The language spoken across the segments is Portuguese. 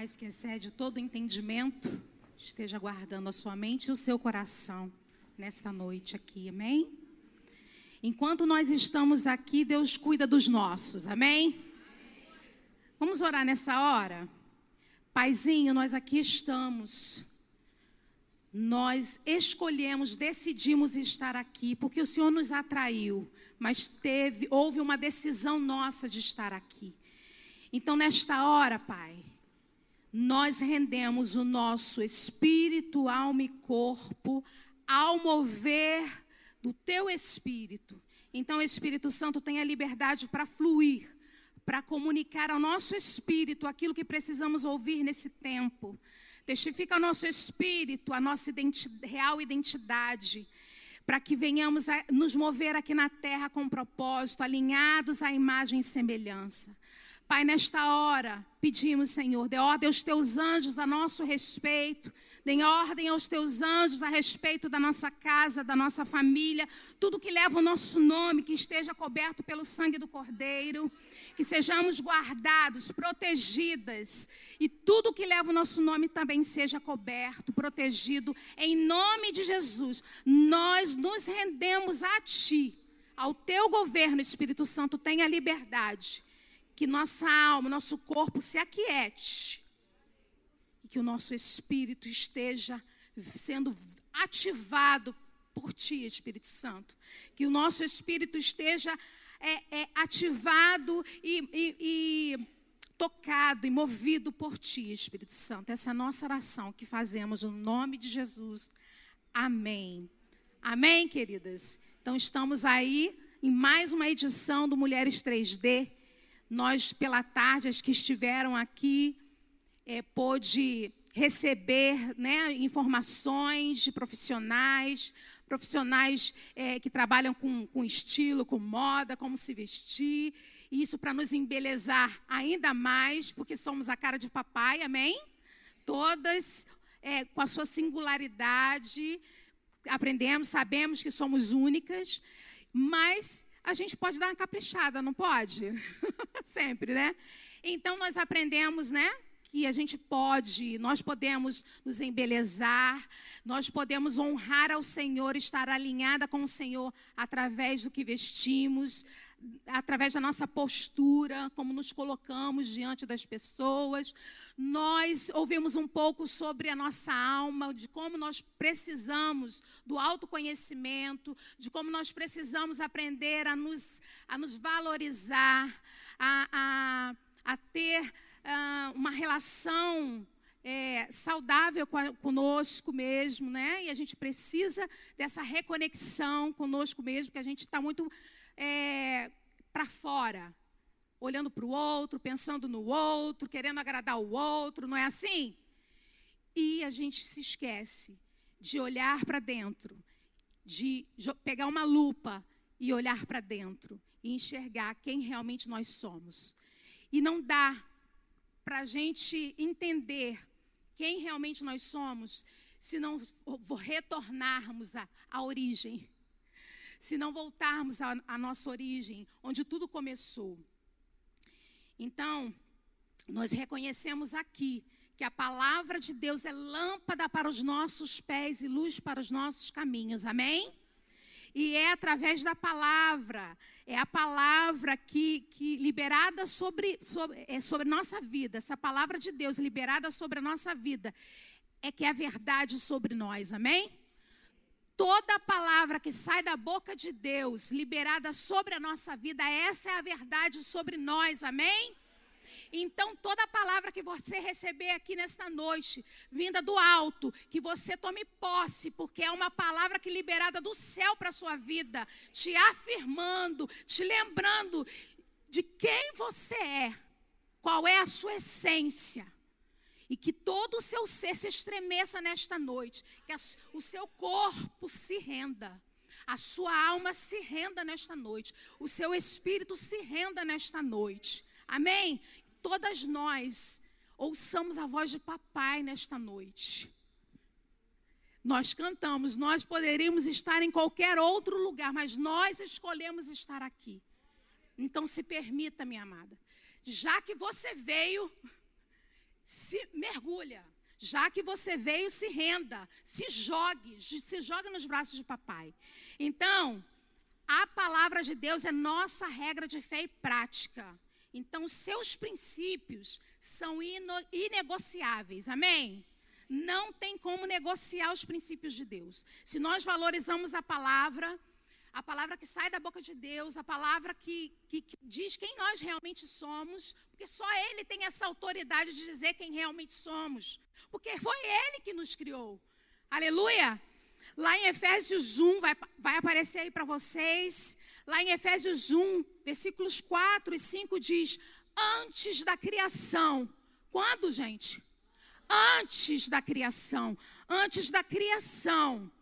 paz que excede todo entendimento esteja guardando a sua mente e o seu coração nesta noite aqui, amém? Enquanto nós estamos aqui, Deus cuida dos nossos, amém? Vamos orar nessa hora? Paizinho, nós aqui estamos. Nós escolhemos, decidimos estar aqui, porque o Senhor nos atraiu, mas teve, houve uma decisão nossa de estar aqui. Então, nesta hora, Pai, nós rendemos o nosso espírito, alma e corpo ao mover do teu espírito. Então, o Espírito Santo tem a liberdade para fluir, para comunicar ao nosso espírito aquilo que precisamos ouvir nesse tempo. Testifica ao nosso espírito a nossa real identidade, para que venhamos a nos mover aqui na terra com propósito, alinhados à imagem e semelhança. Pai, nesta hora, pedimos, Senhor, dê ordem aos teus anjos a nosso respeito, dê ordem aos teus anjos a respeito da nossa casa, da nossa família, tudo que leva o nosso nome, que esteja coberto pelo sangue do Cordeiro, que sejamos guardados, protegidas, e tudo que leva o nosso nome também seja coberto, protegido, em nome de Jesus. Nós nos rendemos a Ti, ao Teu governo, Espírito Santo, tenha liberdade que nossa alma, nosso corpo se aquiete e que o nosso espírito esteja sendo ativado por Ti, Espírito Santo. Que o nosso espírito esteja é, é, ativado e, e, e tocado e movido por Ti, Espírito Santo. Essa é a nossa oração que fazemos no nome de Jesus. Amém. Amém, queridas? Então, estamos aí em mais uma edição do Mulheres 3D. Nós, pela tarde, as que estiveram aqui, é, pôde receber né, informações de profissionais, profissionais é, que trabalham com, com estilo, com moda, como se vestir. Isso para nos embelezar ainda mais, porque somos a cara de papai, amém? Todas é, com a sua singularidade, aprendemos, sabemos que somos únicas, mas a gente pode dar uma caprichada, não pode? Sempre, né? Então nós aprendemos, né? Que a gente pode, nós podemos nos embelezar, nós podemos honrar ao Senhor, estar alinhada com o Senhor através do que vestimos, através da nossa postura, como nos colocamos diante das pessoas. Nós ouvimos um pouco sobre a nossa alma, de como nós precisamos do autoconhecimento, de como nós precisamos aprender a nos, a nos valorizar, a, a, a ter uh, uma relação é, saudável conosco mesmo, né? E a gente precisa dessa reconexão conosco mesmo, que a gente está muito é, para fora, olhando para o outro, pensando no outro, querendo agradar o outro, não é assim? E a gente se esquece de olhar para dentro, de pegar uma lupa e olhar para dentro e enxergar quem realmente nós somos. E não dá para a gente entender quem realmente nós somos se não retornarmos à origem se não voltarmos à, nossa origem, onde tudo começou. Então, nós reconhecemos aqui que a palavra de Deus é lâmpada para os nossos pés e luz para os nossos caminhos. Amém? E é através da palavra, é a palavra que, que liberada sobre, sobre, é sobre nossa vida, essa palavra de Deus liberada sobre a nossa vida, é que é a verdade sobre nós. Amém? Toda palavra que sai da boca de Deus, liberada sobre a nossa vida, essa é a verdade sobre nós, amém? Então, toda palavra que você receber aqui nesta noite, vinda do alto, que você tome posse, porque é uma palavra que liberada do céu para a sua vida, te afirmando, te lembrando de quem você é, qual é a sua essência e que todo o seu ser se estremeça nesta noite, que o seu corpo se renda, a sua alma se renda nesta noite, o seu espírito se renda nesta noite. Amém? Todas nós ouçamos a voz de papai nesta noite. Nós cantamos, nós poderíamos estar em qualquer outro lugar, mas nós escolhemos estar aqui. Então se permita, minha amada, já que você veio, se mergulha. Já que você veio, se renda, se jogue, se joga nos braços de papai. Então, a palavra de Deus é nossa regra de fé e prática. Então, seus princípios são inegociáveis. Amém? Não tem como negociar os princípios de Deus. Se nós valorizamos a palavra, a palavra que sai da boca de Deus, a palavra que, que, que, diz quem nós realmente somos, porque só Ele tem essa autoridade de dizer quem realmente somos, porque foi Ele que nos criou. Aleluia! Lá em Efésios 1, vai, vai aparecer aí para vocês, lá em Efésios 1, versículos 4 e 5 diz: Antes da criação. Quando, gente? Antes da criação. Antes da criação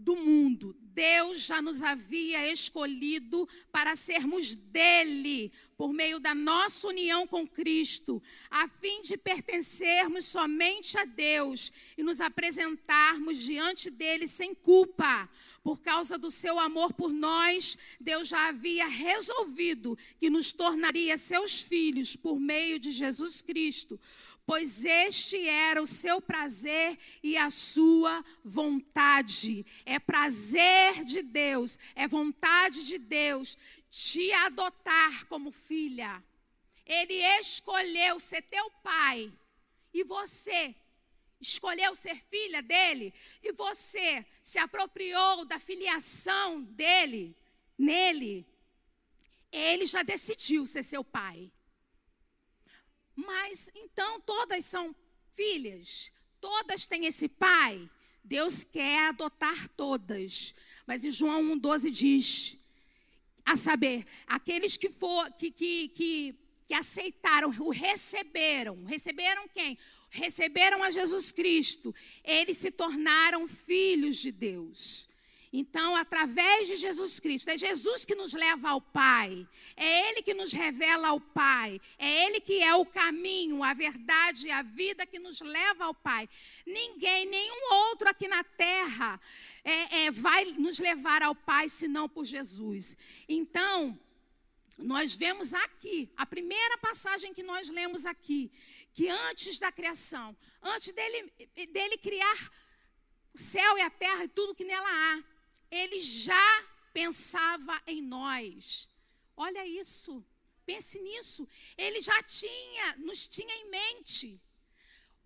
do mundo. Deus já nos havia escolhido para sermos dele, por meio da nossa união com Cristo, a fim de pertencermos somente a Deus e nos apresentarmos diante dele sem culpa. Por causa do seu amor por nós, Deus já havia resolvido que nos tornaria seus filhos por meio de Jesus Cristo pois este era o seu prazer e a sua vontade. É prazer de Deus, é vontade de Deus te adotar como filha. Ele escolheu ser teu pai e você escolheu ser filha dele e você se apropriou da filiação dele nele. Ele já decidiu ser seu pai. Mas então todas são filhas, todas têm esse pai. Deus quer adotar todas. Mas em João 1,12 diz: a saber, aqueles que, for, que, que, que, que aceitaram, o receberam. Receberam quem? Receberam a Jesus Cristo. Eles se tornaram filhos de Deus. Então, através de Jesus Cristo, é Jesus que nos leva ao Pai, é Ele que nos revela ao Pai, é Ele que é o caminho, a verdade e a vida que nos leva ao Pai. Ninguém, nenhum outro aqui na terra é, é, vai nos levar ao Pai senão por Jesus. Então, nós vemos aqui, a primeira passagem que nós lemos aqui, que antes da criação, antes dele, dele criar o céu e a terra e tudo que nela há, ele já pensava em nós. Olha isso, pense nisso. Ele já tinha, nos tinha em mente.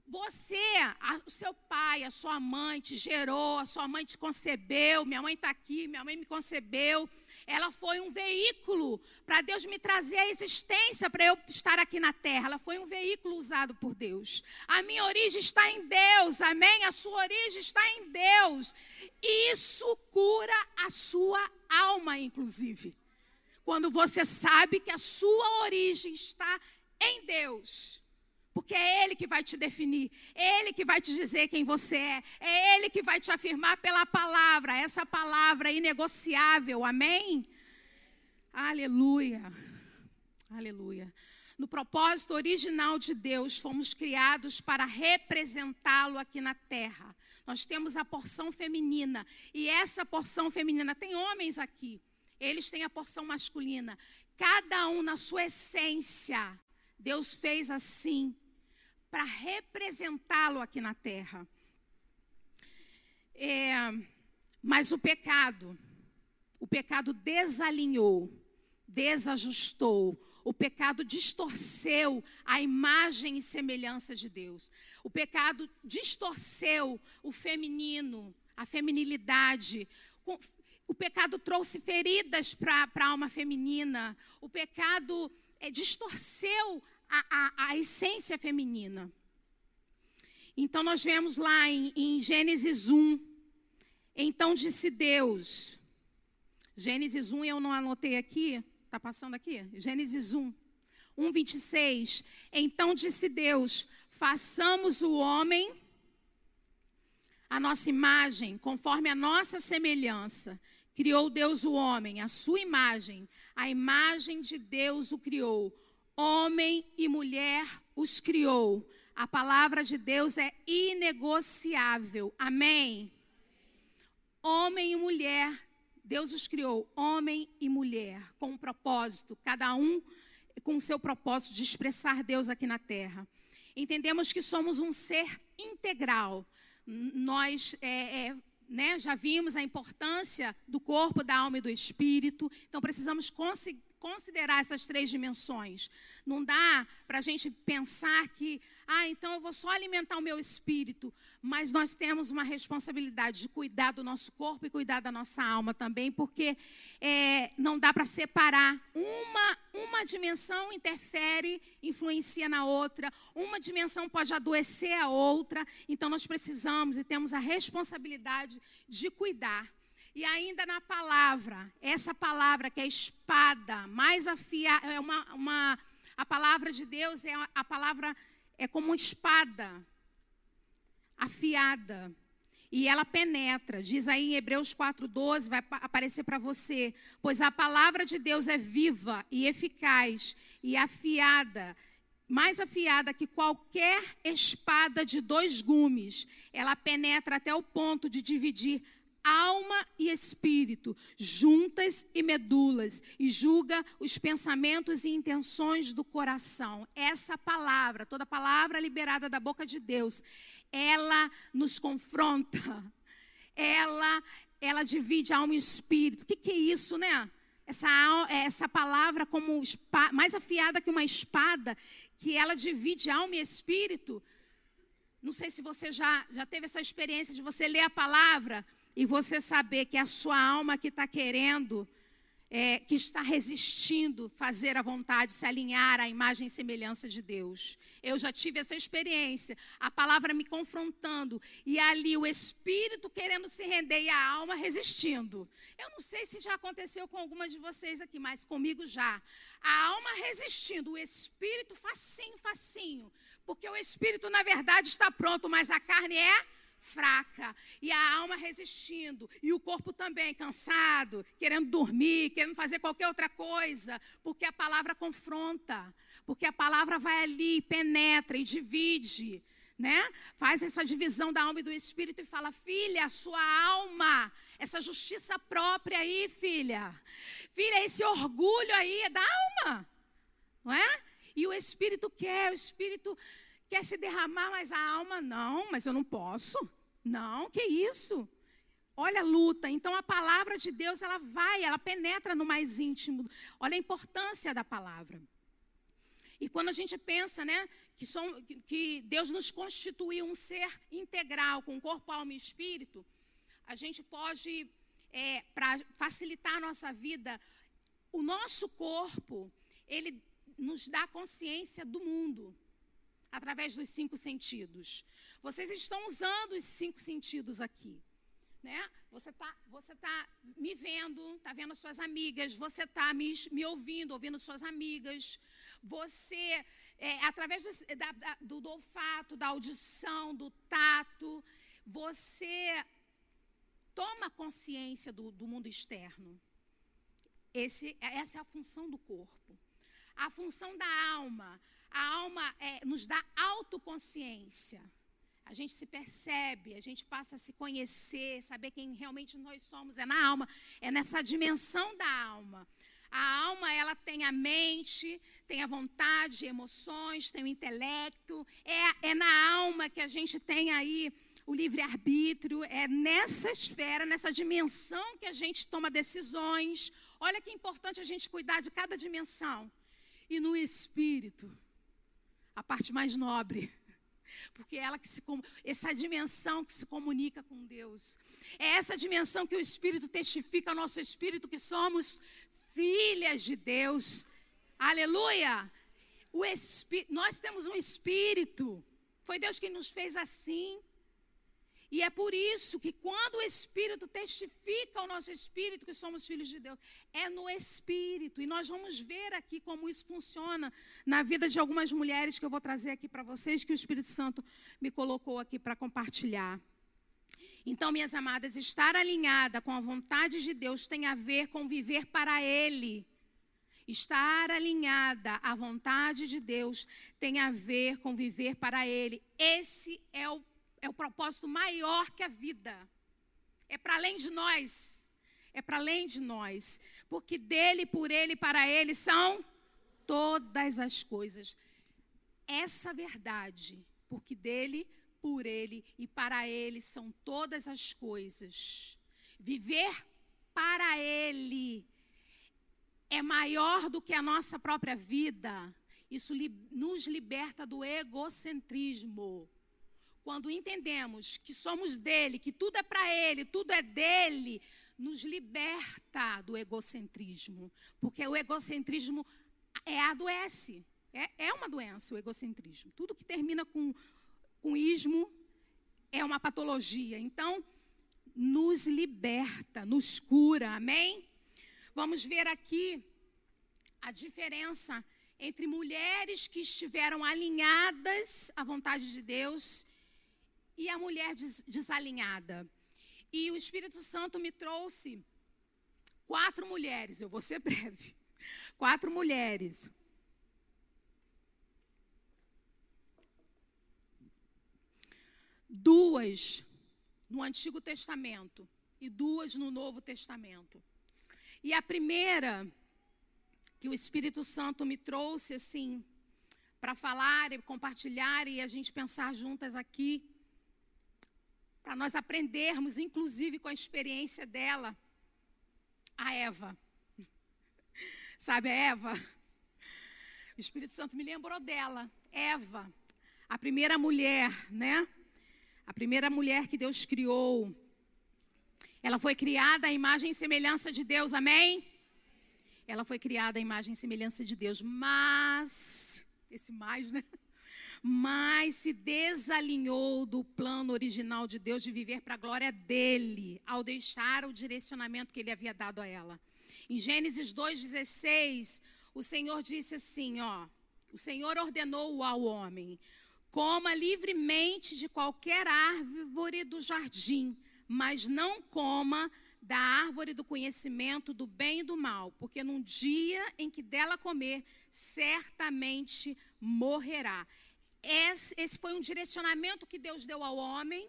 Você, a, o seu pai, a sua mãe te gerou, a sua mãe te concebeu, minha mãe está aqui, minha mãe me concebeu. Ela foi um veículo para Deus me trazer a existência para eu estar aqui na terra. Ela foi um veículo usado por Deus. A minha origem está em Deus, amém? A sua origem está em Deus. Isso cura a sua alma, inclusive. Quando você sabe que a sua origem está em Deus. Porque é Ele que vai te definir, é Ele que vai te dizer quem você é, é Ele que vai te afirmar pela palavra, essa palavra inegociável, amém? Aleluia, aleluia. No propósito original de Deus, fomos criados para representá-lo aqui na terra. Nós temos a porção feminina, e essa porção feminina, tem homens aqui, eles têm a porção masculina. Cada um na sua essência, Deus fez assim para representá-lo aqui na terra. É, mas o pecado, o pecado desalinhou, desajustou, o pecado distorceu a imagem e semelhança de Deus. O pecado distorceu o feminino, a feminilidade. O pecado trouxe feridas para a alma feminina. O pecado é, distorceu a, a, a essência feminina. Então nós vemos lá em, em Gênesis 1. Então disse Deus. Gênesis 1 eu não anotei aqui. Está passando aqui? Gênesis 1. 1, 26. Então disse Deus: façamos o homem a nossa imagem, conforme a nossa semelhança. Criou Deus o homem, a sua imagem, a imagem de Deus o criou Homem e mulher os criou. A palavra de Deus é inegociável. Amém? Homem e mulher, Deus os criou, homem e mulher, com um propósito, cada um com o seu propósito de expressar Deus aqui na terra. entendemos que somos um ser integral. Nós é, é, né, já vimos a importância do corpo, da alma e do espírito, então precisamos considerar essas três dimensões. Não dá para a gente pensar que, ah, então eu vou só alimentar o meu espírito, mas nós temos uma responsabilidade de cuidar do nosso corpo e cuidar da nossa alma também, porque é, não dá para separar. Uma, uma dimensão interfere, influencia na outra, uma dimensão pode adoecer a outra, então nós precisamos e temos a responsabilidade de cuidar. E ainda na palavra, essa palavra que é espada, mais afiada, é uma, uma, a palavra de Deus é a palavra, é como uma espada afiada. E ela penetra, diz aí em Hebreus 4,12, vai aparecer para você. Pois a palavra de Deus é viva e eficaz e afiada, mais afiada que qualquer espada de dois gumes. Ela penetra até o ponto de dividir alma e espírito, juntas e medulas, e julga os pensamentos e intenções do coração. Essa palavra, toda palavra liberada da boca de Deus, ela nos confronta. Ela, ela divide alma e espírito. O que, que é isso, né? Essa, essa palavra como mais afiada que uma espada, que ela divide alma e espírito. Não sei se você já, já teve essa experiência de você ler a palavra e você saber que a sua alma que está querendo é, que está resistindo fazer a vontade, se alinhar à imagem e semelhança de Deus. Eu já tive essa experiência, a palavra me confrontando e ali o espírito querendo se render e a alma resistindo. Eu não sei se já aconteceu com alguma de vocês aqui, mas comigo já. A alma resistindo, o espírito facinho, facinho, porque o espírito na verdade está pronto, mas a carne é fraca e a alma resistindo e o corpo também cansado, querendo dormir, querendo fazer qualquer outra coisa, porque a palavra confronta, porque a palavra vai ali, penetra e divide, né? Faz essa divisão da alma e do espírito e fala: "Filha, a sua alma, essa justiça própria aí, filha. Filha, esse orgulho aí é da alma. Não é? E o espírito quer, o espírito quer se derramar, mas a alma não, mas eu não posso. Não, que isso? Olha a luta. Então a palavra de Deus, ela vai, ela penetra no mais íntimo. Olha a importância da palavra. E quando a gente pensa, né, que, som, que Deus nos constituiu um ser integral, com corpo, alma e espírito, a gente pode, é, para facilitar a nossa vida, o nosso corpo, ele nos dá consciência do mundo através dos cinco sentidos. Vocês estão usando os cinco sentidos aqui. Né? Você está você tá me vendo, está vendo as suas amigas, você está me, me ouvindo, ouvindo suas amigas. Você, é, através do, da, do, do olfato, da audição, do tato, você toma consciência do, do mundo externo. Esse, essa é a função do corpo. A função da alma a alma é, nos dá autoconsciência. A gente se percebe, a gente passa a se conhecer, saber quem realmente nós somos. É na alma, é nessa dimensão da alma. A alma, ela tem a mente, tem a vontade, emoções, tem o intelecto. É, é na alma que a gente tem aí o livre-arbítrio. É nessa esfera, nessa dimensão que a gente toma decisões. Olha que importante a gente cuidar de cada dimensão. E no espírito a parte mais nobre. Porque é ela que se essa dimensão que se comunica com Deus. É essa dimensão que o Espírito testifica ao nosso espírito que somos filhas de Deus. Aleluia! O espí nós temos um espírito. Foi Deus quem nos fez assim. E é por isso que quando o Espírito testifica ao nosso espírito que somos filhos de Deus, é no Espírito. E nós vamos ver aqui como isso funciona na vida de algumas mulheres que eu vou trazer aqui para vocês, que o Espírito Santo me colocou aqui para compartilhar. Então, minhas amadas, estar alinhada com a vontade de Deus tem a ver com viver para Ele. Estar alinhada à vontade de Deus tem a ver com viver para Ele. Esse é o é o propósito maior que a vida. É para além de nós. É para além de nós. Porque dele, por ele, para ele são todas as coisas. essa verdade, porque dele, por ele e para ele são todas as coisas. Viver para ele é maior do que a nossa própria vida. Isso li nos liberta do egocentrismo. Quando entendemos que somos dele, que tudo é para ele, tudo é dele, nos liberta do egocentrismo. Porque o egocentrismo é adoece. É, é uma doença o egocentrismo. Tudo que termina com, com ismo é uma patologia. Então, nos liberta, nos cura. Amém? Vamos ver aqui a diferença entre mulheres que estiveram alinhadas à vontade de Deus e a mulher des desalinhada. E o Espírito Santo me trouxe quatro mulheres, eu vou ser breve. Quatro mulheres. Duas no Antigo Testamento e duas no Novo Testamento. E a primeira que o Espírito Santo me trouxe assim para falar e compartilhar e a gente pensar juntas aqui para nós aprendermos, inclusive com a experiência dela, a Eva. Sabe a Eva? O Espírito Santo me lembrou dela, Eva, a primeira mulher, né? A primeira mulher que Deus criou. Ela foi criada à imagem e semelhança de Deus, amém? Ela foi criada à imagem e semelhança de Deus, mas, esse mais, né? Mas se desalinhou do plano original de Deus de viver para a glória dele, ao deixar o direcionamento que ele havia dado a ela. Em Gênesis 2,16, o Senhor disse assim: ó, o Senhor ordenou ao homem: coma livremente de qualquer árvore do jardim, mas não coma da árvore do conhecimento do bem e do mal, porque num dia em que dela comer, certamente morrerá. Esse, foi um direcionamento que Deus deu ao homem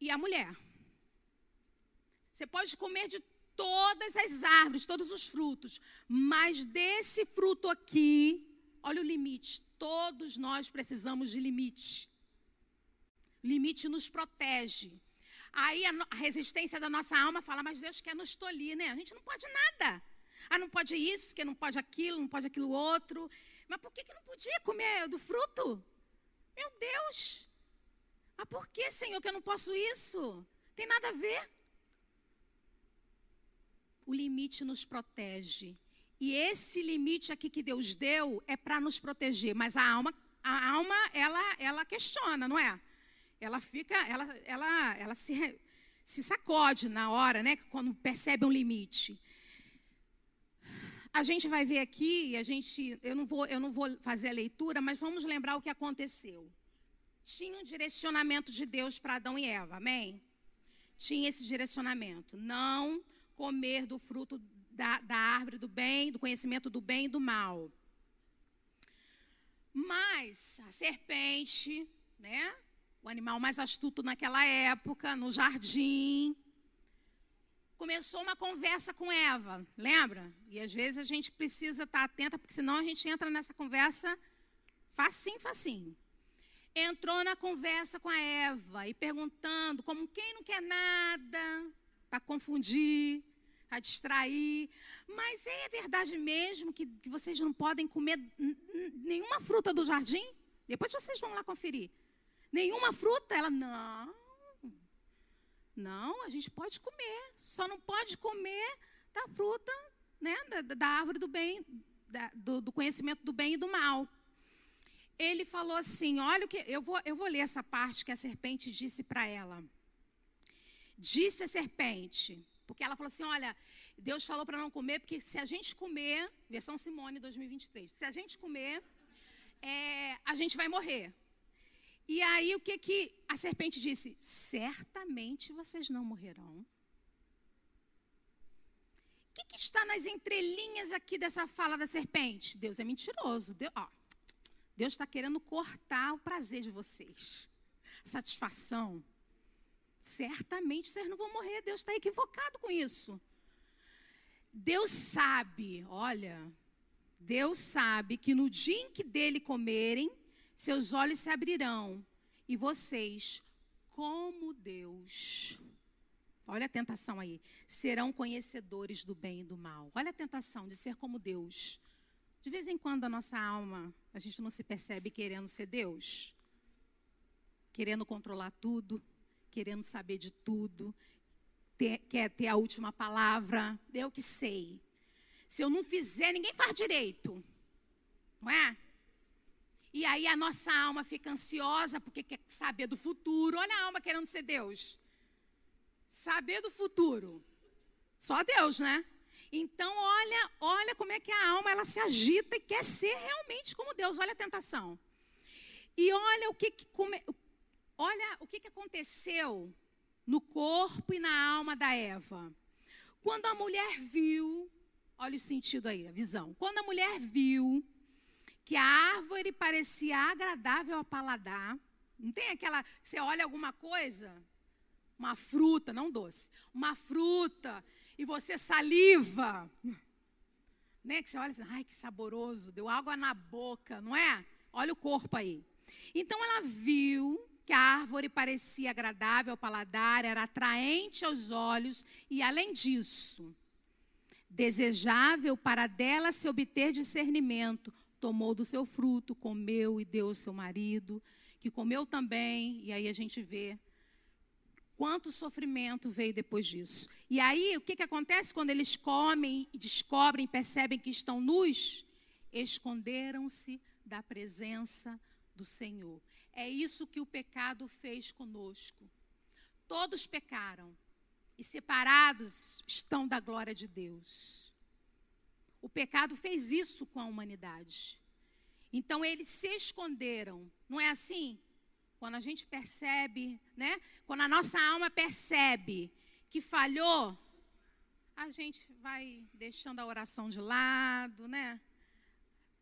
e à mulher. Você pode comer de todas as árvores, todos os frutos, mas desse fruto aqui, olha o limite. Todos nós precisamos de limite. Limite nos protege. Aí a, resistência da nossa alma fala, mas Deus quer nos tolir, né? A gente não pode nada. Ah, não pode isso, que não pode aquilo, não pode aquilo outro. Mas por que, que não podia comer do fruto? Meu Deus! Mas por que, Senhor, que eu não posso isso? Tem nada a ver. O limite nos protege. E esse limite aqui que Deus deu é para nos proteger. Mas a alma, a alma, ela, ela questiona, não é? Ela fica, ela, ela, ela se, se sacode na hora, né? Quando percebe um limite. A gente vai ver aqui, a gente, eu não vou, eu não vou fazer a leitura, mas vamos lembrar o que aconteceu. Tinha um direcionamento de Deus para Adão e Eva, amém? Tinha esse direcionamento, não comer do fruto da, da árvore do bem, do conhecimento do bem e do mal. Mas a serpente, né? O animal mais astuto naquela época, no jardim, começou uma conversa com Eva, lembra? E às vezes a gente precisa estar atenta, porque senão a gente entra nessa conversa facinho, facinho. Entrou na conversa com a Eva e perguntando, como quem não quer nada, para confundir, para distrair. Mas é verdade mesmo que, que vocês não podem comer nenhuma fruta do jardim? Depois vocês vão lá conferir. Nenhuma fruta? Ela, não. Não, a gente pode comer, só não pode comer da fruta, né, da, da árvore do bem, da, do, do, conhecimento do bem e do mal. Ele falou assim: olha o que eu vou, eu vou ler essa parte que a serpente disse para ela. Disse a serpente, porque ela falou assim: olha, Deus falou para não comer, porque se a gente comer, versão Simone 2023, se a gente comer, é, a gente vai morrer. E aí o que que a serpente disse? Certamente vocês não morrerão. O que, que está nas entrelinhas aqui dessa fala da serpente? Deus é mentiroso. Deus, Deus está querendo cortar o prazer de vocês, satisfação. Certamente vocês não vão morrer. Deus está equivocado com isso. Deus sabe, olha, Deus sabe que no dia em que dele comerem, seus olhos se abrirão e vocês, como Deus, olha a tentação aí, serão conhecedores do bem e do mal. Olha a tentação de ser como Deus. De vez em quando a nossa alma, a gente não se percebe querendo ser Deus, querendo controlar tudo, querendo saber de tudo, ter, quer ter a última palavra, eu que sei. Se eu não fizer, ninguém faz direito. Não é? E aí a nossa alma fica ansiosa porque quer saber do futuro. Olha a alma querendo ser Deus. Saber do futuro. Só Deus, né? Então, olha, olha como é que a alma ela se agita e quer ser realmente como Deus. Olha a tentação. E olha o que, como, olha o que, que aconteceu no corpo e na alma da Eva. Quando a mulher viu Olha o sentido aí, a visão. Quando a mulher viu que a árvore parecia agradável ao paladar, não tem aquela, você olha alguma coisa, uma fruta, não doce, uma fruta, e você saliva, né? Que você olha assim, ai que saboroso, deu água na boca, não é? Olha o corpo aí. Então ela viu que a árvore parecia agradável ao paladar, era atraente aos olhos, e além disso, desejável para dela se obter discernimento, tomou do seu fruto, comeu e deu ao seu marido, que comeu também, e aí a gente vê quanto sofrimento veio depois disso. E aí, o que, que acontece quando eles comem e descobrem, percebem que estão nus? Esconderam-se da presença do Senhor. É isso que o pecado fez conosco. Todos pecaram, e separados estão da glória de Deus. O pecado fez isso com a humanidade. Então eles se esconderam. Não é assim? Quando a gente percebe, né? Quando a nossa alma percebe que falhou, a gente vai deixando a oração de lado, né?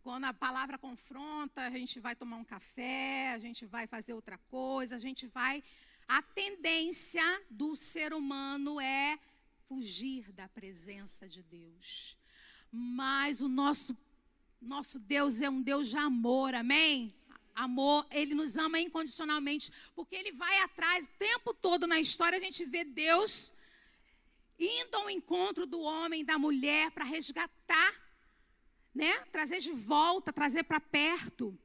Quando a palavra confronta, a gente vai tomar um café, a gente vai fazer outra coisa, a gente vai a tendência do ser humano é fugir da presença de Deus. Mas o nosso nosso Deus é um Deus de amor, amém? Amor, ele nos ama incondicionalmente, porque ele vai atrás o tempo todo na história a gente vê Deus indo ao encontro do homem da mulher para resgatar, né? Trazer de volta, trazer para perto.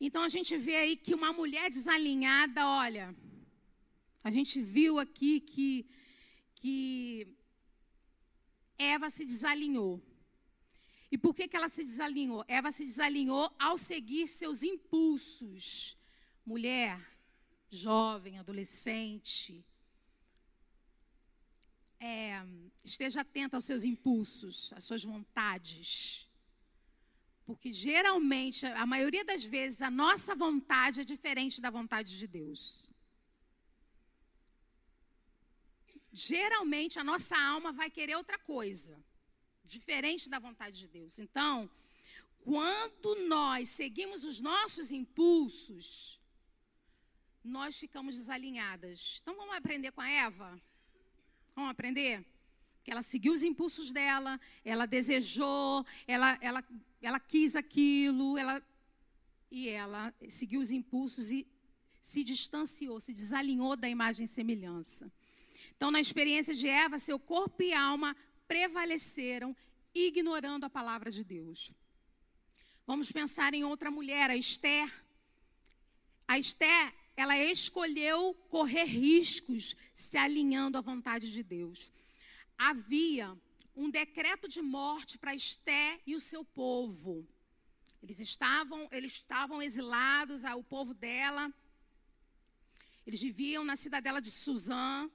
Então a gente vê aí que uma mulher desalinhada, olha, a gente viu aqui que, que Eva se desalinhou. E por que, que ela se desalinhou? Eva se desalinhou ao seguir seus impulsos. Mulher, jovem, adolescente, é, esteja atenta aos seus impulsos, às suas vontades. Porque geralmente, a maioria das vezes, a nossa vontade é diferente da vontade de Deus. Geralmente, a nossa alma vai querer outra coisa, diferente da vontade de Deus. Então, quando nós seguimos os nossos impulsos, nós ficamos desalinhadas. Então, vamos aprender com a Eva? Vamos aprender? que ela seguiu os impulsos dela, ela desejou, ela, ela, ela quis aquilo, ela, e ela seguiu os impulsos e se distanciou, se desalinhou da imagem e semelhança. Então, na experiência de Eva, seu corpo e alma prevaleceram, ignorando a palavra de Deus. Vamos pensar em outra mulher, a Esther. A Esther, ela escolheu correr riscos se alinhando à vontade de Deus havia um decreto de morte para Esté e o seu povo. Eles estavam, eles estavam exilados, o povo dela. Eles viviam na cidadela de Suzã.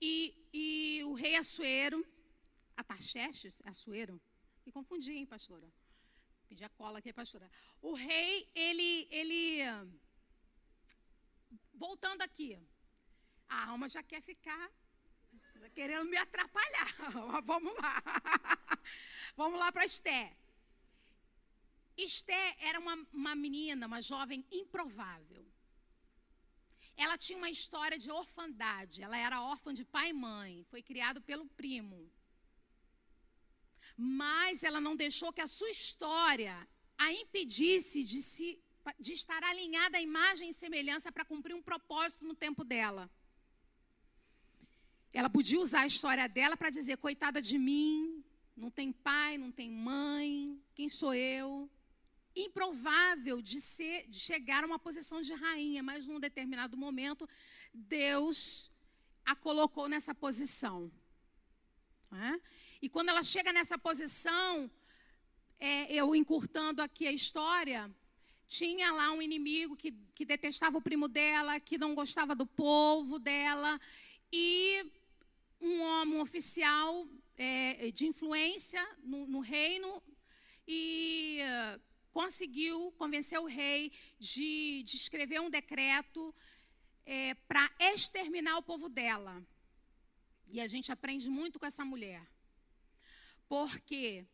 E, e o rei Assuero, Ataxerxes, é Assuero? Me confundi, hein, pastora? Pedi a cola aqui, pastora. O rei, ele, ele, voltando aqui, a alma já quer ficar querendo me atrapalhar. Vamos lá. Vamos lá para Esté. Esté era uma, uma menina, uma jovem improvável. Ela tinha uma história de orfandade. Ela era órfã de pai e mãe. Foi criada pelo primo. mas ela não deixou que a sua história a impedisse de, se, de estar alinhada à imagem e semelhança para cumprir um propósito no tempo dela. Ela podia usar a história dela para dizer: coitada de mim, não tem pai, não tem mãe, quem sou eu? Improvável de, ser, de chegar a uma posição de rainha, mas num determinado momento, Deus a colocou nessa posição. É? E quando ela chega nessa posição, é, eu encurtando aqui a história, tinha lá um inimigo que, que detestava o primo dela, que não gostava do povo dela, e um homem um oficial é, de influência no, no reino, e conseguiu convencer o rei de, de escrever um decreto é, para exterminar o povo dela. E a gente aprende muito com essa mulher. Porque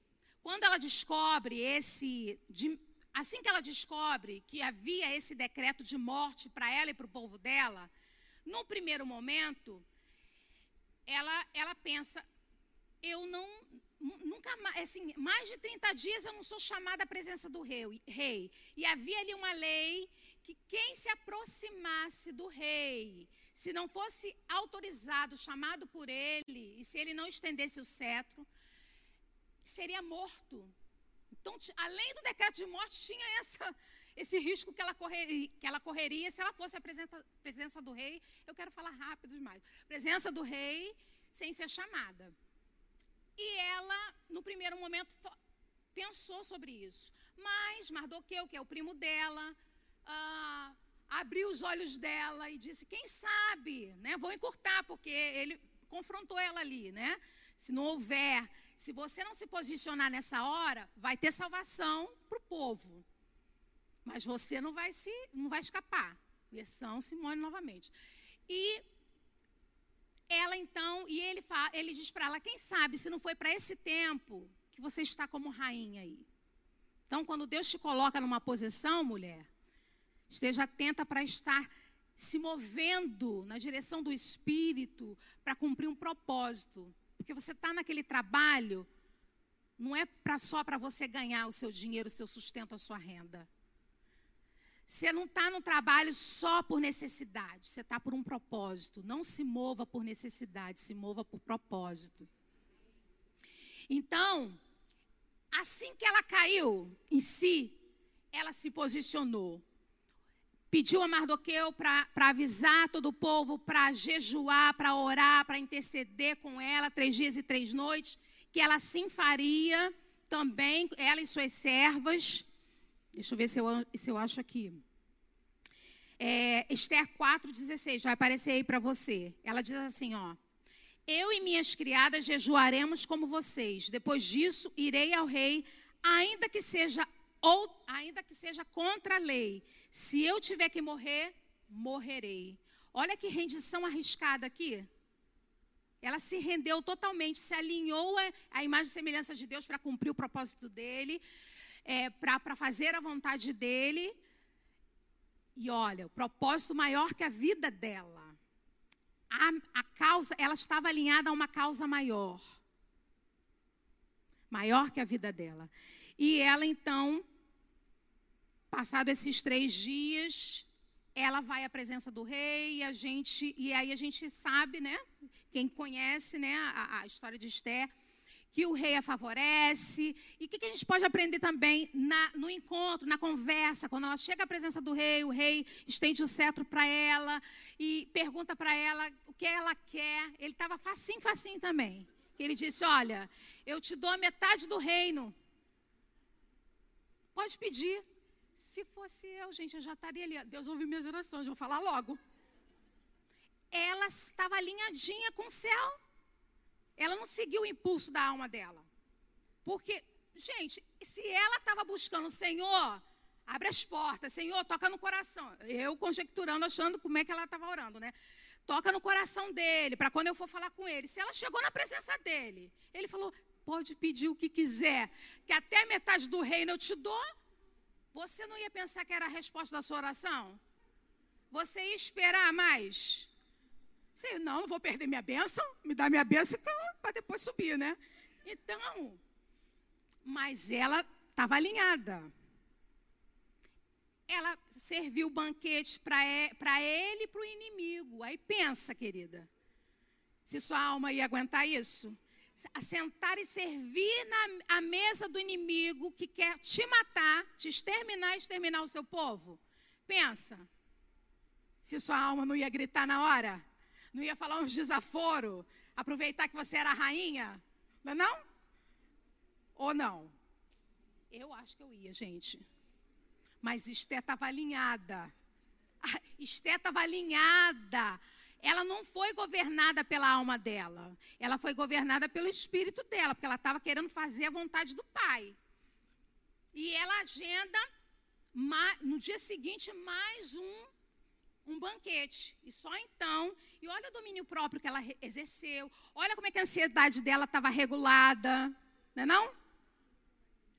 quando ela descobre esse. De, assim que ela descobre que havia esse decreto de morte para ela e para o povo dela, no primeiro momento, ela, ela pensa: eu não. Nunca mais, assim, mais de 30 dias eu não sou chamada à presença do rei, rei. E havia ali uma lei que quem se aproximasse do rei, se não fosse autorizado, chamado por ele, e se ele não estendesse o cetro, seria morto. Então, além do decreto de morte, tinha essa, esse risco que ela, correria, que ela correria se ela fosse a presença, presença do rei. Eu quero falar rápido demais. Presença do rei sem ser chamada. E ela, no primeiro momento, pensou sobre isso. Mas Mardoqueu, que é o primo dela, ah, abriu os olhos dela e disse: Quem sabe, né? Vou encurtar, porque ele confrontou ela ali, né? Se não houver se você não se posicionar nessa hora, vai ter salvação para o povo. Mas você não vai se, não vai escapar. Versão Simone novamente. E ela então, e ele, fala, ele diz para ela: quem sabe se não foi para esse tempo que você está como rainha aí. Então, quando Deus te coloca numa posição, mulher, esteja atenta para estar se movendo na direção do Espírito para cumprir um propósito. Porque você está naquele trabalho, não é pra, só para você ganhar o seu dinheiro, o seu sustento, a sua renda. Você não está no trabalho só por necessidade, você está por um propósito. Não se mova por necessidade, se mova por propósito. Então, assim que ela caiu em si, ela se posicionou pediu a Mardoqueu para avisar todo o povo, para jejuar, para orar, para interceder com ela três dias e três noites, que ela sim faria também, ela e suas servas. Deixa eu ver se eu, se eu acho aqui. É, Esther 4,16, vai aparecer aí para você. Ela diz assim: ó. Eu e minhas criadas jejuaremos como vocês. Depois disso, irei ao rei, ainda que seja ou ainda que seja contra a lei. Se eu tiver que morrer, morrerei. Olha que rendição arriscada aqui. Ela se rendeu totalmente, se alinhou à imagem e semelhança de Deus para cumprir o propósito dele, é, para fazer a vontade dele. E olha, o propósito maior que a vida dela. A, a causa, ela estava alinhada a uma causa maior. Maior que a vida dela. E ela então Passado esses três dias, ela vai à presença do rei e a gente e aí a gente sabe, né? Quem conhece, né, a, a história de Esther, que o rei a favorece. E o que, que, a gente pode aprender também na, no encontro, na conversa, quando ela chega à presença do rei, o rei estende o cetro para ela e pergunta para ela o que ela quer. Ele estava facinho, facinho também. Ele disse: Olha, eu te dou metade do reino. Pode pedir. Se fosse eu, gente, eu já estaria ali. Deus ouviu minhas orações, vou falar logo. Ela estava alinhadinha com o céu. Ela não seguiu o impulso da alma dela. Porque, gente, se ela estava buscando o Senhor, abre as portas, Senhor, toca no coração. Eu conjecturando, achando como é que ela estava orando, né? Toca no coração dele, para quando eu for falar com ele. Se ela chegou na presença dele, ele falou: pode pedir o que quiser, que até metade do reino eu te dou. Você não ia pensar que era a resposta da sua oração? Você ia esperar mais? Você, não, não vou perder minha bênção, me dá minha bênção para depois subir, né? Então, Mas ela estava alinhada. Ela serviu banquete para ele e para o inimigo. Aí pensa, querida, se sua alma ia aguentar isso? Assentar e servir na mesa do inimigo que quer te matar, te exterminar e exterminar o seu povo. Pensa, se sua alma não ia gritar na hora, não ia falar uns desaforo, aproveitar que você era rainha, não é não? Ou não? Eu acho que eu ia, gente. Mas Esté estava alinhada. Esté estava alinhada. Ela não foi governada pela alma dela. Ela foi governada pelo espírito dela, porque ela estava querendo fazer a vontade do pai. E ela agenda no dia seguinte mais um um banquete. E só então, e olha o domínio próprio que ela exerceu. Olha como é que a ansiedade dela estava regulada, não é não?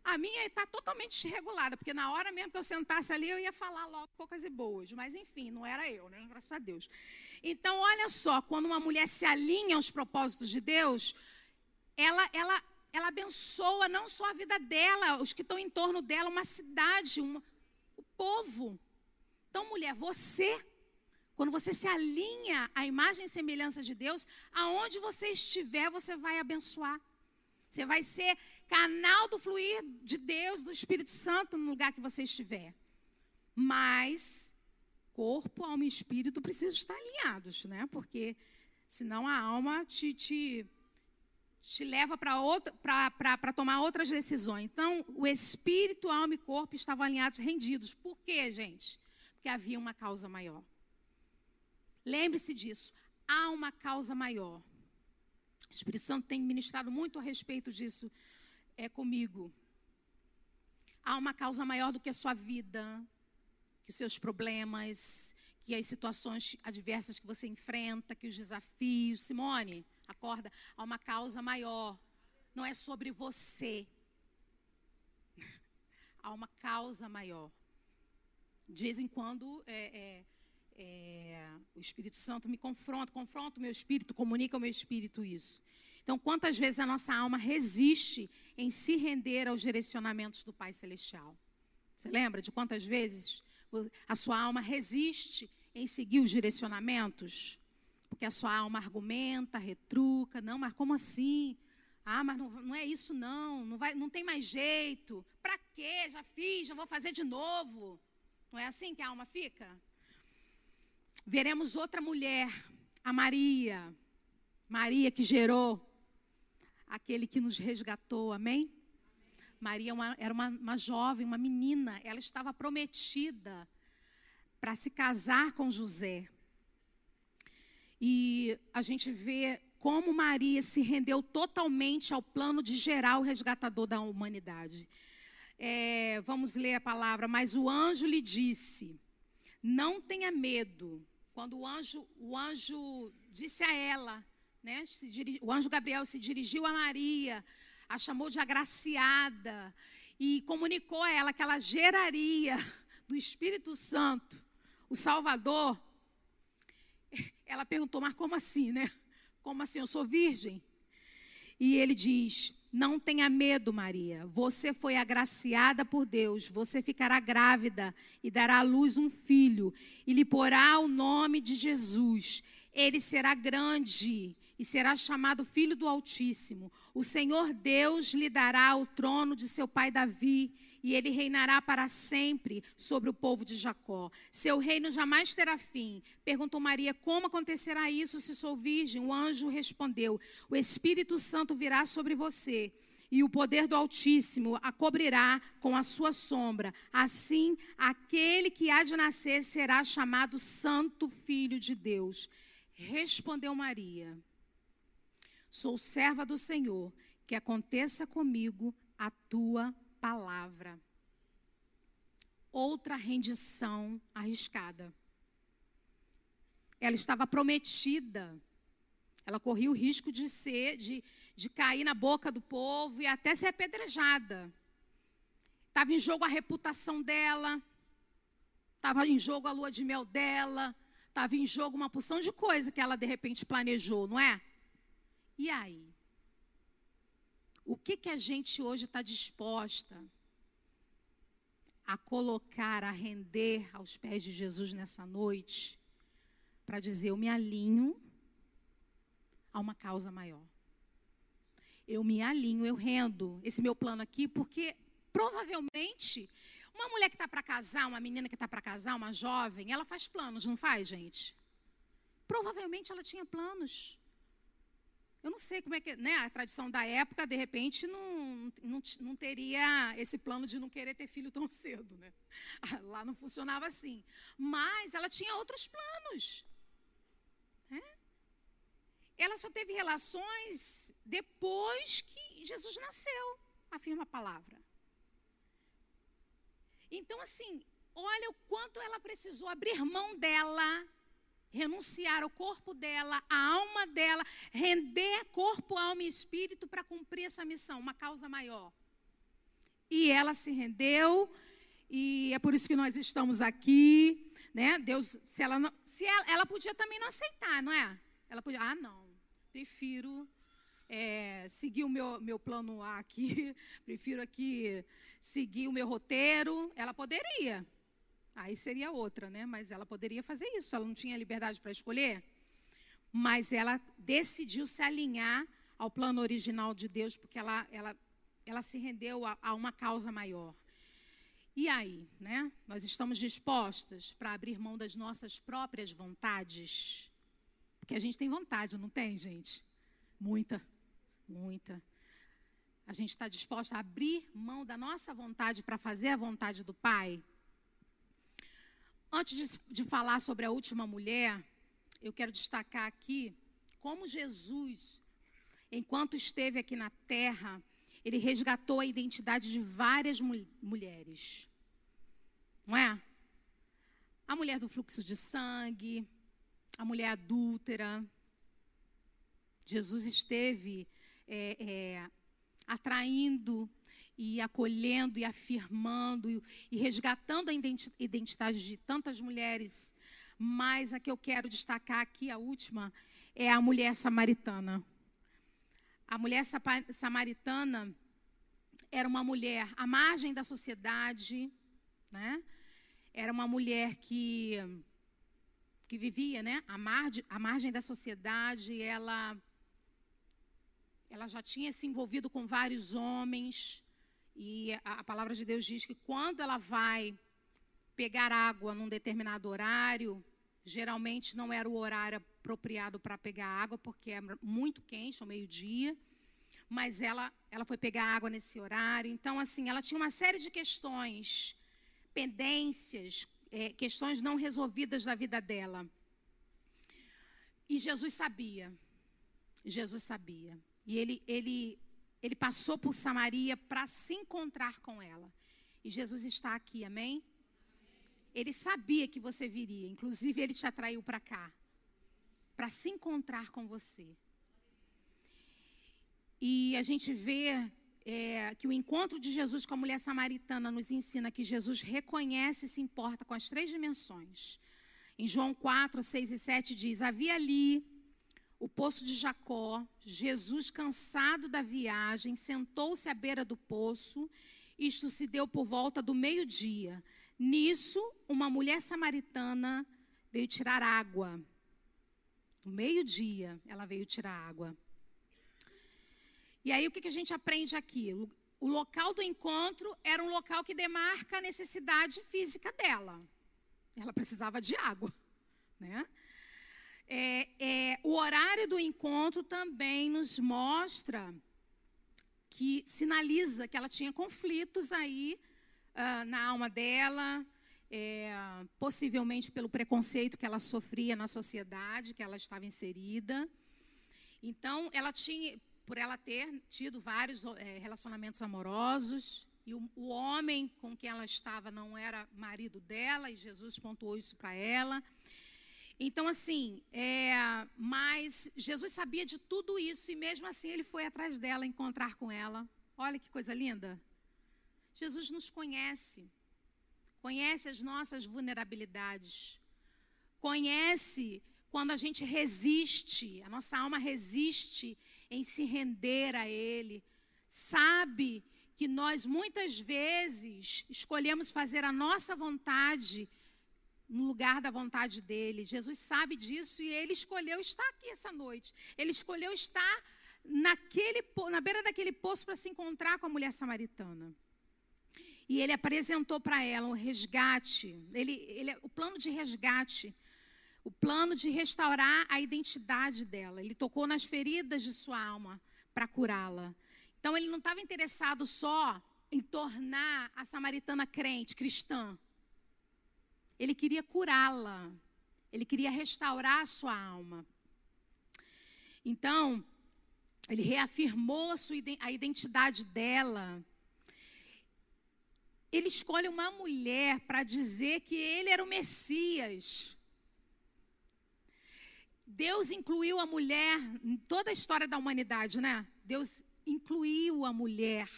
A minha está totalmente desregulada, porque na hora mesmo que eu sentasse ali, eu ia falar logo poucas e boas. Mas, enfim, não era eu, né? Graças a Deus. Então, olha só, quando uma mulher se alinha aos propósitos de Deus, ela, ela, ela abençoa não só a vida dela, os que estão em torno dela, uma cidade, uma, o povo. Então, mulher, você, quando você se alinha à imagem e semelhança de Deus, aonde você estiver, você vai abençoar. Você vai ser canal do fluir de Deus, do Espírito Santo no lugar que você estiver. Mas corpo, alma e espírito precisam estar alinhados, né? Porque senão a alma te, te, te leva para tomar outras decisões. Então, o espírito, alma e corpo estavam alinhados, rendidos. Por quê, gente? Porque havia uma causa maior. Lembre-se disso. Há uma causa maior. O Espírito Santo tem ministrado muito a respeito disso é, comigo. Há uma causa maior do que a sua vida, que os seus problemas, que as situações adversas que você enfrenta, que os desafios. Simone, acorda. Há uma causa maior. Não é sobre você. Há uma causa maior. De vez em quando, é, é, é, o Espírito Santo me confronta, confronta o meu espírito, comunica ao meu espírito isso. Então, quantas vezes a nossa alma resiste em se render aos direcionamentos do Pai Celestial? Você lembra de quantas vezes a sua alma resiste em seguir os direcionamentos? Porque a sua alma argumenta, retruca, não, mas como assim? Ah, mas não, não é isso não, não, vai, não tem mais jeito. Para quê? Já fiz, já vou fazer de novo. Não é assim que a alma fica? Veremos outra mulher, a Maria. Maria que gerou aquele que nos resgatou, amém? Maria uma, era uma, uma jovem, uma menina, ela estava prometida para se casar com José. E a gente vê como Maria se rendeu totalmente ao plano de gerar o resgatador da humanidade. É, vamos ler a palavra. Mas o anjo lhe disse: Não tenha medo. Quando o anjo, o anjo disse a ela: né? o anjo Gabriel se dirigiu a Maria, a chamou de agraciada e comunicou a ela que ela geraria do Espírito Santo o Salvador. Ela perguntou, mas como assim, né? Como assim? Eu sou virgem? E ele diz: Não tenha medo, Maria. Você foi agraciada por Deus. Você ficará grávida e dará à luz um filho, e lhe porá o nome de Jesus. Ele será grande e será chamado Filho do Altíssimo. O Senhor Deus lhe dará o trono de seu pai Davi, e ele reinará para sempre sobre o povo de Jacó. Seu reino jamais terá fim. Perguntou Maria: Como acontecerá isso se sou virgem? O anjo respondeu: O Espírito Santo virá sobre você e o poder do Altíssimo a cobrirá com a sua sombra. Assim, aquele que há de nascer será chamado Santo Filho de Deus. Respondeu Maria: Sou serva do Senhor, que aconteça comigo a tua palavra. Outra rendição arriscada. Ela estava prometida. Ela corria o risco de ser, de, de cair na boca do povo e até ser apedrejada. Estava em jogo a reputação dela, estava em jogo a lua de mel dela, estava em jogo uma porção de coisa que ela de repente planejou, não é? E aí? O que, que a gente hoje está disposta a colocar, a render aos pés de Jesus nessa noite, para dizer: eu me alinho a uma causa maior. Eu me alinho, eu rendo esse meu plano aqui, porque provavelmente uma mulher que está para casar, uma menina que está para casar, uma jovem, ela faz planos, não faz, gente? Provavelmente ela tinha planos. Eu não sei como é que, né, a tradição da época, de repente, não, não, não teria esse plano de não querer ter filho tão cedo, né? Lá não funcionava assim. Mas ela tinha outros planos. Né? Ela só teve relações depois que Jesus nasceu, afirma a palavra. Então, assim, olha o quanto ela precisou abrir mão dela renunciar ao corpo dela, à alma dela, render corpo, alma e espírito para cumprir essa missão, uma causa maior. E ela se rendeu, e é por isso que nós estamos aqui, né? Deus, se ela não, se ela, ela podia também não aceitar, não é? Ela podia, ah, não, prefiro é, seguir o meu, meu plano A aqui, prefiro aqui seguir o meu roteiro. Ela poderia, Aí seria outra, né? Mas ela poderia fazer isso, ela não tinha liberdade para escolher. Mas ela decidiu se alinhar ao plano original de Deus, porque ela, ela, ela se rendeu a, a uma causa maior. E aí, né? Nós estamos dispostas para abrir mão das nossas próprias vontades? Porque a gente tem vontade, não tem, gente? Muita, muita. A gente está disposta a abrir mão da nossa vontade para fazer a vontade do Pai? Antes de, de falar sobre a última mulher, eu quero destacar aqui como Jesus, enquanto esteve aqui na terra, ele resgatou a identidade de várias mul mulheres. Não é? A mulher do fluxo de sangue, a mulher adúltera. Jesus esteve é, é, atraindo e acolhendo e afirmando e, resgatando a identidade de tantas mulheres. Mas a que eu quero destacar aqui, a última, é a mulher samaritana. A mulher samaritana era uma mulher à margem da sociedade, né? Era uma mulher que que vivia, né, à margem, à margem da sociedade, ela ela já tinha se envolvido com vários homens, e a, palavra de Deus diz que quando ela vai pegar água num determinado horário, geralmente não era o horário apropriado para pegar água, porque é muito quente, ao meio-dia. Mas ela, ela foi pegar água nesse horário. Então, assim, ela tinha uma série de questões, pendências, é, questões não resolvidas da vida dela. E Jesus sabia. Jesus sabia. E ele, ele ele passou por Samaria para se encontrar com ela. E Jesus está aqui, amém? Ele sabia que você viria, inclusive ele te atraiu para cá, para se encontrar com você. E a gente vê é, que o encontro de Jesus com a mulher samaritana nos ensina que Jesus reconhece e se importa com as três dimensões. Em João 4, 6 e 7 diz: Havia ali o poço de Jacó, Jesus, cansado da viagem, sentou-se à beira do poço. Isto se deu por volta do meio-dia. Nisso, uma mulher samaritana veio tirar água. No meio-dia, ela veio tirar água. E aí, o que, a gente aprende aqui? O local do encontro era um local que demarca a necessidade física dela. Ela precisava de água, né? É, é, o horário do encontro também nos mostra que sinaliza que ela tinha conflitos aí uh, na alma dela, é, possivelmente pelo preconceito que ela sofria na sociedade, que ela estava inserida. Então, ela tinha, por ela ter tido vários é, relacionamentos amorosos, e o, o homem com quem ela estava não era marido dela, e Jesus pontuou isso para ela. Então, assim, é, mas Jesus sabia de tudo isso e mesmo assim ele foi atrás dela encontrar com ela. Olha que coisa linda. Jesus nos conhece, conhece as nossas vulnerabilidades, conhece quando a gente resiste, a nossa alma resiste em se render a Ele, sabe que nós muitas vezes escolhemos fazer a nossa vontade no lugar da vontade dele. Jesus sabe disso e ele escolheu estar aqui essa noite. Ele escolheu estar naquele, na beira daquele poço para se encontrar com a mulher samaritana. E ele apresentou para ela um resgate, ele, ele, o plano de resgate, o plano de restaurar a identidade dela. Ele tocou nas feridas de sua alma para curá-la. Então ele não estava interessado só em tornar a samaritana crente, cristã. Ele queria curá-la. Ele queria restaurar a sua alma. Então, ele reafirmou a, sua, a identidade dela. Ele escolhe uma mulher para dizer que ele era o Messias. Deus incluiu a mulher em toda a história da humanidade, né? Deus incluiu a mulher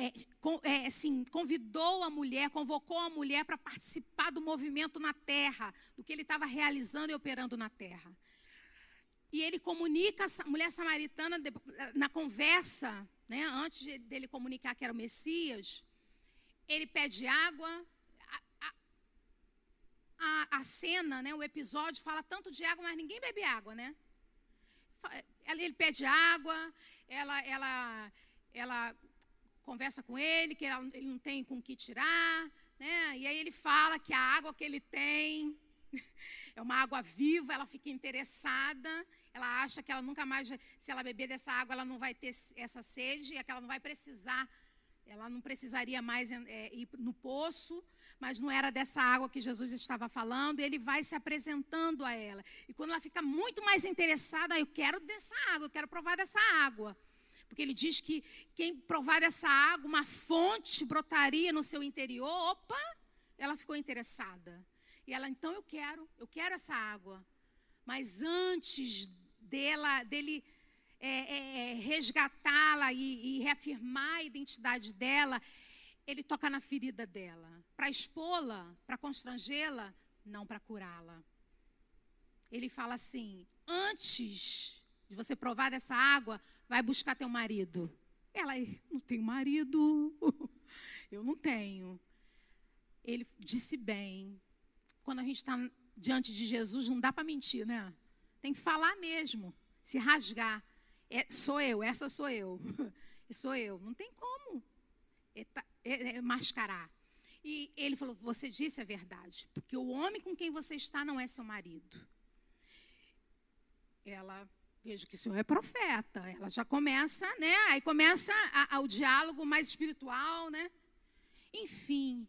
é, é, assim, convidou a mulher, convocou a mulher para participar do movimento na terra, do que ele estava realizando e operando na terra. E ele comunica a mulher samaritana na conversa, né, antes dele comunicar que era o Messias, ele pede água. A, a, a, cena, né, o episódio fala tanto de água, mas ninguém bebe água, né? Ele pede água, ela, ela, ela conversa com ele, que ele não tem com que tirar, né? E aí ele fala que a água que ele tem é uma água viva, ela fica interessada, ela acha que ela nunca mais, se ela beber dessa água, ela não vai ter essa sede, é que ela não vai precisar, ela não precisaria mais é, ir no poço, mas não era dessa água que Jesus estava falando, e ele vai se apresentando a ela. E quando ela fica muito mais interessada, ah, eu quero dessa água, eu quero provar dessa água. Porque ele diz que quem provar dessa água, uma fonte brotaria no seu interior. Opa! Ela ficou interessada. E ela, então eu quero, eu quero essa água. Mas antes dela, dele é, é, é, resgatá-la e, e reafirmar a identidade dela, ele toca na ferida dela. Para expô-la, para constrangê-la, não para curá-la. Ele fala assim: antes de você provar dessa água, vai buscar teu marido. Ela, não tenho marido. Eu não tenho. Ele disse bem. Quando a gente está diante de Jesus, não dá para mentir, né? Tem que falar mesmo, se rasgar. É, sou eu, essa sou eu. sou eu. Não tem como é, tá, é, é, mascarar. E ele falou: Você disse a verdade, porque o homem com quem você está não é seu marido. Ela Vejo que o senhor é profeta. Ela já começa, né? Aí começa a, a, o diálogo mais espiritual, né? Enfim,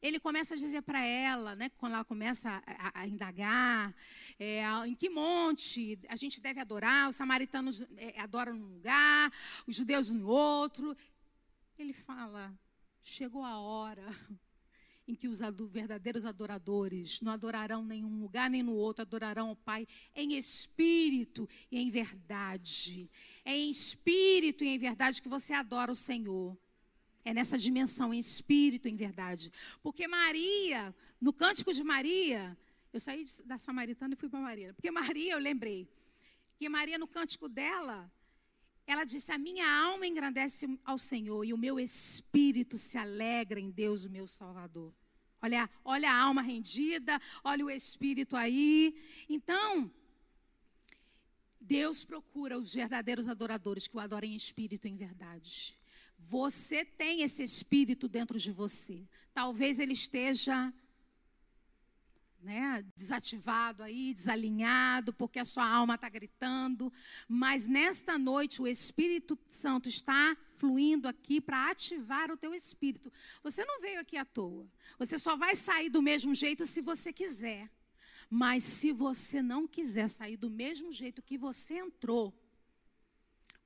ele começa a dizer para ela, né, quando ela começa a, a indagar, é, em que monte a gente deve adorar, os samaritanos é, adoram num lugar, os judeus no outro. Ele fala: chegou a hora em que os verdadeiros adoradores não adorarão nenhum lugar nem no outro, adorarão o Pai em espírito e em verdade. É em espírito e em verdade que você adora o Senhor. É nessa dimensão, em espírito e em verdade. Porque Maria, no cântico de Maria, eu saí da Samaritana e fui para Maria. Porque Maria, eu lembrei, que Maria, no cântico dela, ela disse: A minha alma engrandece ao Senhor e o meu espírito se alegra em Deus, o meu Salvador. Olha, olha a alma rendida, olha o espírito aí. Então, Deus procura os verdadeiros adoradores que o adorem em espírito e em verdade. Você tem esse espírito dentro de você. Talvez ele esteja né, desativado aí, desalinhado, porque a sua alma está gritando. Mas nesta noite o Espírito Santo está fluindo aqui para ativar o teu espírito. Você não veio aqui à toa. Você só vai sair do mesmo jeito se você quiser. Mas se você não quiser sair do mesmo jeito que você entrou,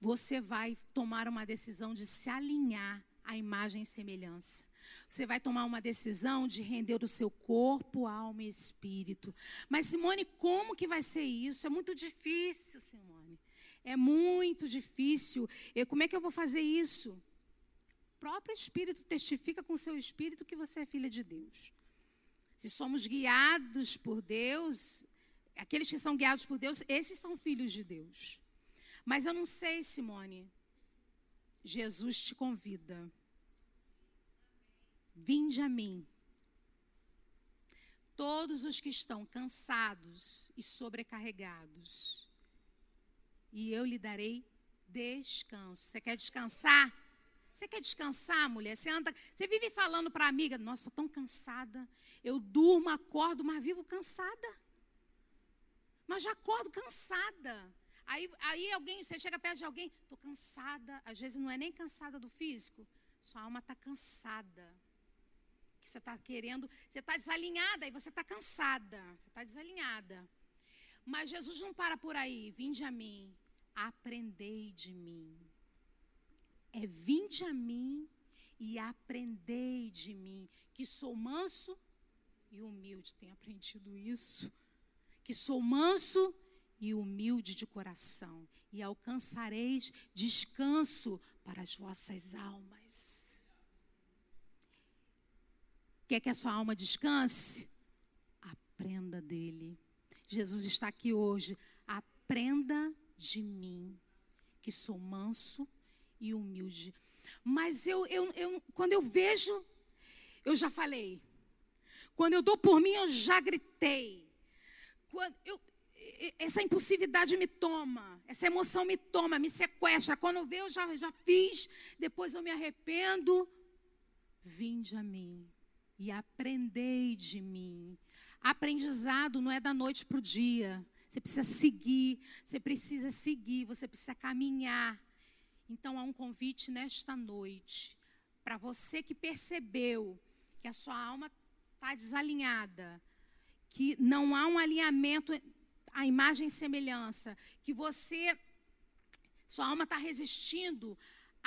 você vai tomar uma decisão de se alinhar à imagem e semelhança. Você vai tomar uma decisão de render o seu corpo, alma e espírito. Mas, Simone, como que vai ser isso? É muito difícil, Simone. É muito difícil. Eu, como é que eu vou fazer isso? O próprio Espírito testifica com o seu espírito que você é filha de Deus. Se somos guiados por Deus, aqueles que são guiados por Deus, esses são filhos de Deus. Mas eu não sei, Simone, Jesus te convida. Vinde a mim. Todos os que estão cansados e sobrecarregados, e eu lhe darei descanso. Você quer descansar? Você quer descansar, mulher? Você anda, você vive falando para a amiga: "Nossa, estou tão cansada. Eu durmo, acordo, mas vivo cansada. Mas já acordo cansada. Aí, aí alguém, você chega perto de alguém, estou cansada. Às vezes não é nem cansada do físico, sua alma está cansada. Que você está querendo, você está desalinhada e você está cansada. Você está desalinhada. Mas Jesus não para por aí. Vinde a mim, aprendei de mim. É vinde a mim e aprendei de mim, que sou manso e humilde. Tem aprendido isso? Que sou manso e humilde de coração, e alcançareis descanso para as vossas almas. Quer que a sua alma descanse? Aprenda dele. Jesus está aqui hoje. Aprenda de mim, que sou manso e humilde. Mas eu, eu, eu, quando eu vejo, eu já falei. Quando eu dou por mim, eu já gritei. Quando eu, essa impulsividade me toma, essa emoção me toma, me sequestra. Quando eu vejo, eu já, já fiz, depois eu me arrependo. Vinde a mim e aprendei de mim. Aprendizado não é da noite para o dia. Você precisa seguir, você precisa seguir, você precisa caminhar. Então há um convite nesta noite para você que percebeu que a sua alma está desalinhada, que não há um alinhamento a imagem e semelhança, que você, sua alma está resistindo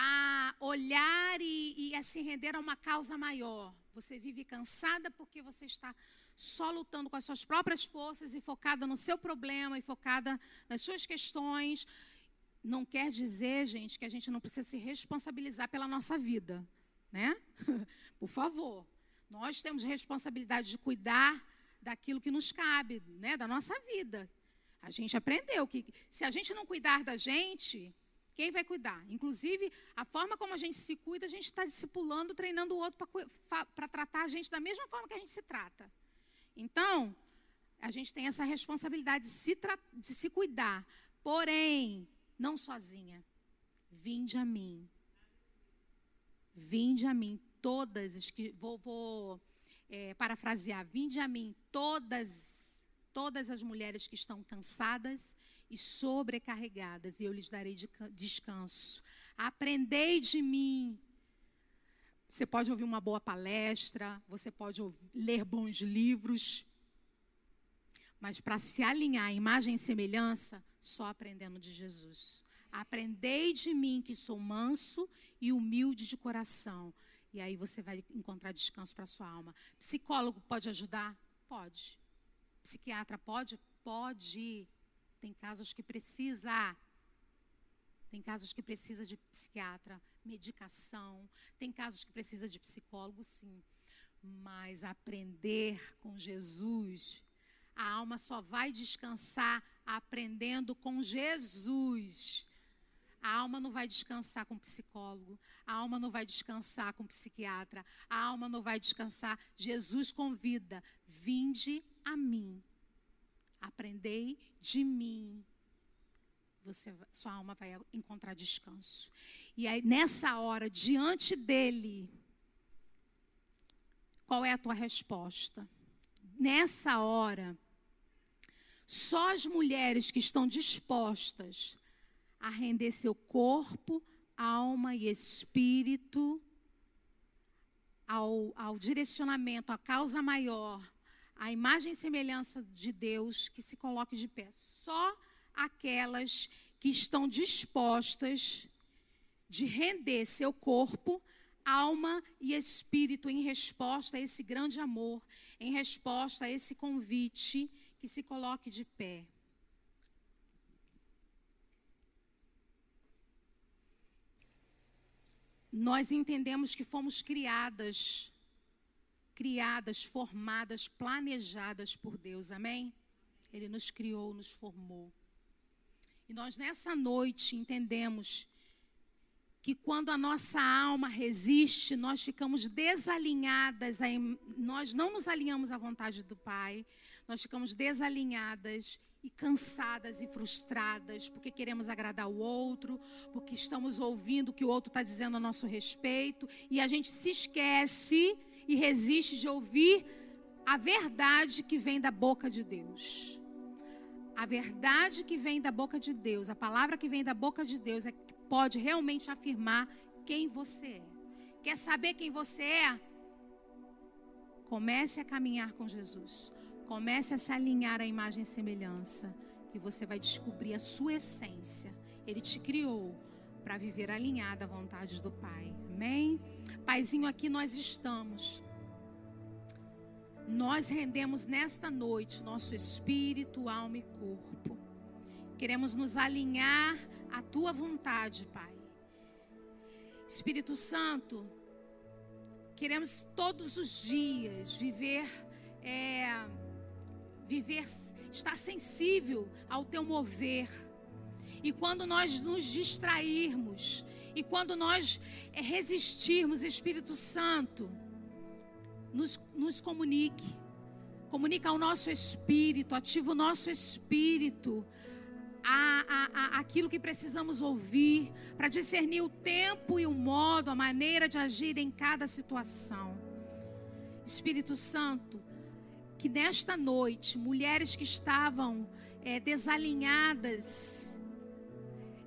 a olhar e, e a se render a uma causa maior. Você vive cansada porque você está só lutando com as suas próprias forças e focada no seu problema e focada nas suas questões. Não quer dizer, gente, que a gente não precisa se responsabilizar pela nossa vida, né? Por favor. Nós temos responsabilidade de cuidar daquilo que nos cabe, né, da nossa vida. A gente aprendeu que se a gente não cuidar da gente, quem vai cuidar? Inclusive, a forma como a gente se cuida, a gente está discipulando, treinando o outro para tratar a gente da mesma forma que a gente se trata. Então, a gente tem essa responsabilidade de se, de se cuidar. Porém, não sozinha. Vinde a mim. Vinde a mim, todas, que vou, vou é, parafrasear, vinde a mim, todas todas as mulheres que estão cansadas e sobrecarregadas, e eu lhes darei descanso. Aprendei de mim. Você pode ouvir uma boa palestra, você pode ouvir, ler bons livros, mas para se alinhar à imagem e semelhança, só aprendendo de Jesus. Aprendei de mim que sou manso e humilde de coração. E aí você vai encontrar descanso para sua alma. Psicólogo pode ajudar? Pode. Psiquiatra pode? Pode. Tem casos que precisa. Tem casos que precisa de psiquiatra, medicação. Tem casos que precisa de psicólogo, sim. Mas aprender com Jesus, a alma só vai descansar aprendendo com Jesus. A alma não vai descansar com psicólogo, a alma não vai descansar com psiquiatra, a alma não vai descansar. Jesus convida: vinde a mim, aprendei de mim. Você, sua alma vai encontrar descanso. E aí, nessa hora, diante dele, qual é a tua resposta? Nessa hora, só as mulheres que estão dispostas a render seu corpo, alma e espírito ao, ao direcionamento, à causa maior, à imagem e semelhança de Deus, que se coloque de pé. Só aquelas que estão dispostas de render seu corpo, alma e espírito em resposta a esse grande amor, em resposta a esse convite, que se coloque de pé. nós entendemos que fomos criadas, criadas, formadas, planejadas por Deus, amém? Ele nos criou, nos formou. E nós nessa noite entendemos que quando a nossa alma resiste, nós ficamos desalinhadas, nós não nos alinhamos à vontade do Pai, nós ficamos desalinhadas e cansadas e frustradas porque queremos agradar o outro, porque estamos ouvindo o que o outro está dizendo a nosso respeito e a gente se esquece e resiste de ouvir a verdade que vem da boca de Deus. A verdade que vem da boca de Deus, a palavra que vem da boca de Deus é que pode realmente afirmar quem você é. Quer saber quem você é? Comece a caminhar com Jesus. Comece a se alinhar à imagem e semelhança, que você vai descobrir a sua essência. Ele te criou para viver alinhada à vontade do Pai. Amém? Paizinho, aqui nós estamos. Nós rendemos nesta noite nosso espírito, alma e corpo. Queremos nos alinhar à tua vontade, Pai. Espírito Santo, queremos todos os dias viver é, viver, estar sensível ao teu mover. E quando nós nos distrairmos, e quando nós é, resistirmos, Espírito Santo, nos, nos comunique, comunica ao nosso espírito, ativa o nosso espírito, a, a, a, aquilo que precisamos ouvir, para discernir o tempo e o modo, a maneira de agir em cada situação. Espírito Santo, que nesta noite, mulheres que estavam é, desalinhadas,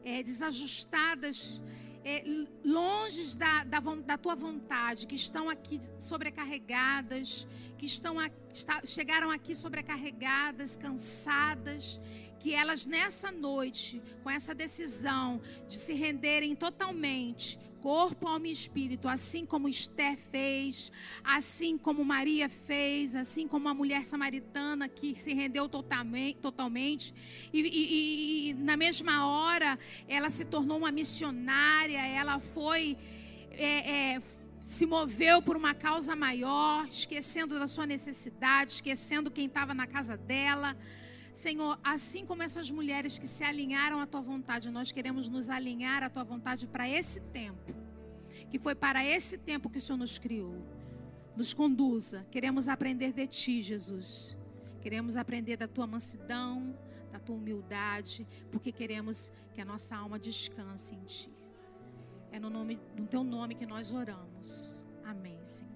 é, desajustadas, é, longe da, da, da, tua vontade, que estão aqui sobrecarregadas, que estão a, está, chegaram aqui sobrecarregadas, cansadas, que elas nessa noite, com essa decisão de se renderem totalmente corpo, alma e espírito, assim como Esther fez, assim como Maria fez, assim como a mulher samaritana que se rendeu totalmente, e, e, e na mesma hora ela se tornou uma missionária, ela foi. É, é, se moveu por uma causa maior, esquecendo da sua necessidade, esquecendo quem estava na casa dela. Senhor, assim como essas mulheres que se alinharam à tua vontade, nós queremos nos alinhar à tua vontade para esse tempo. Que foi para esse tempo que o Senhor nos criou. Nos conduza. Queremos aprender de ti, Jesus. Queremos aprender da tua mansidão, da tua humildade, porque queremos que a nossa alma descanse em ti. É no nome no teu nome que nós oramos. Amém, Senhor.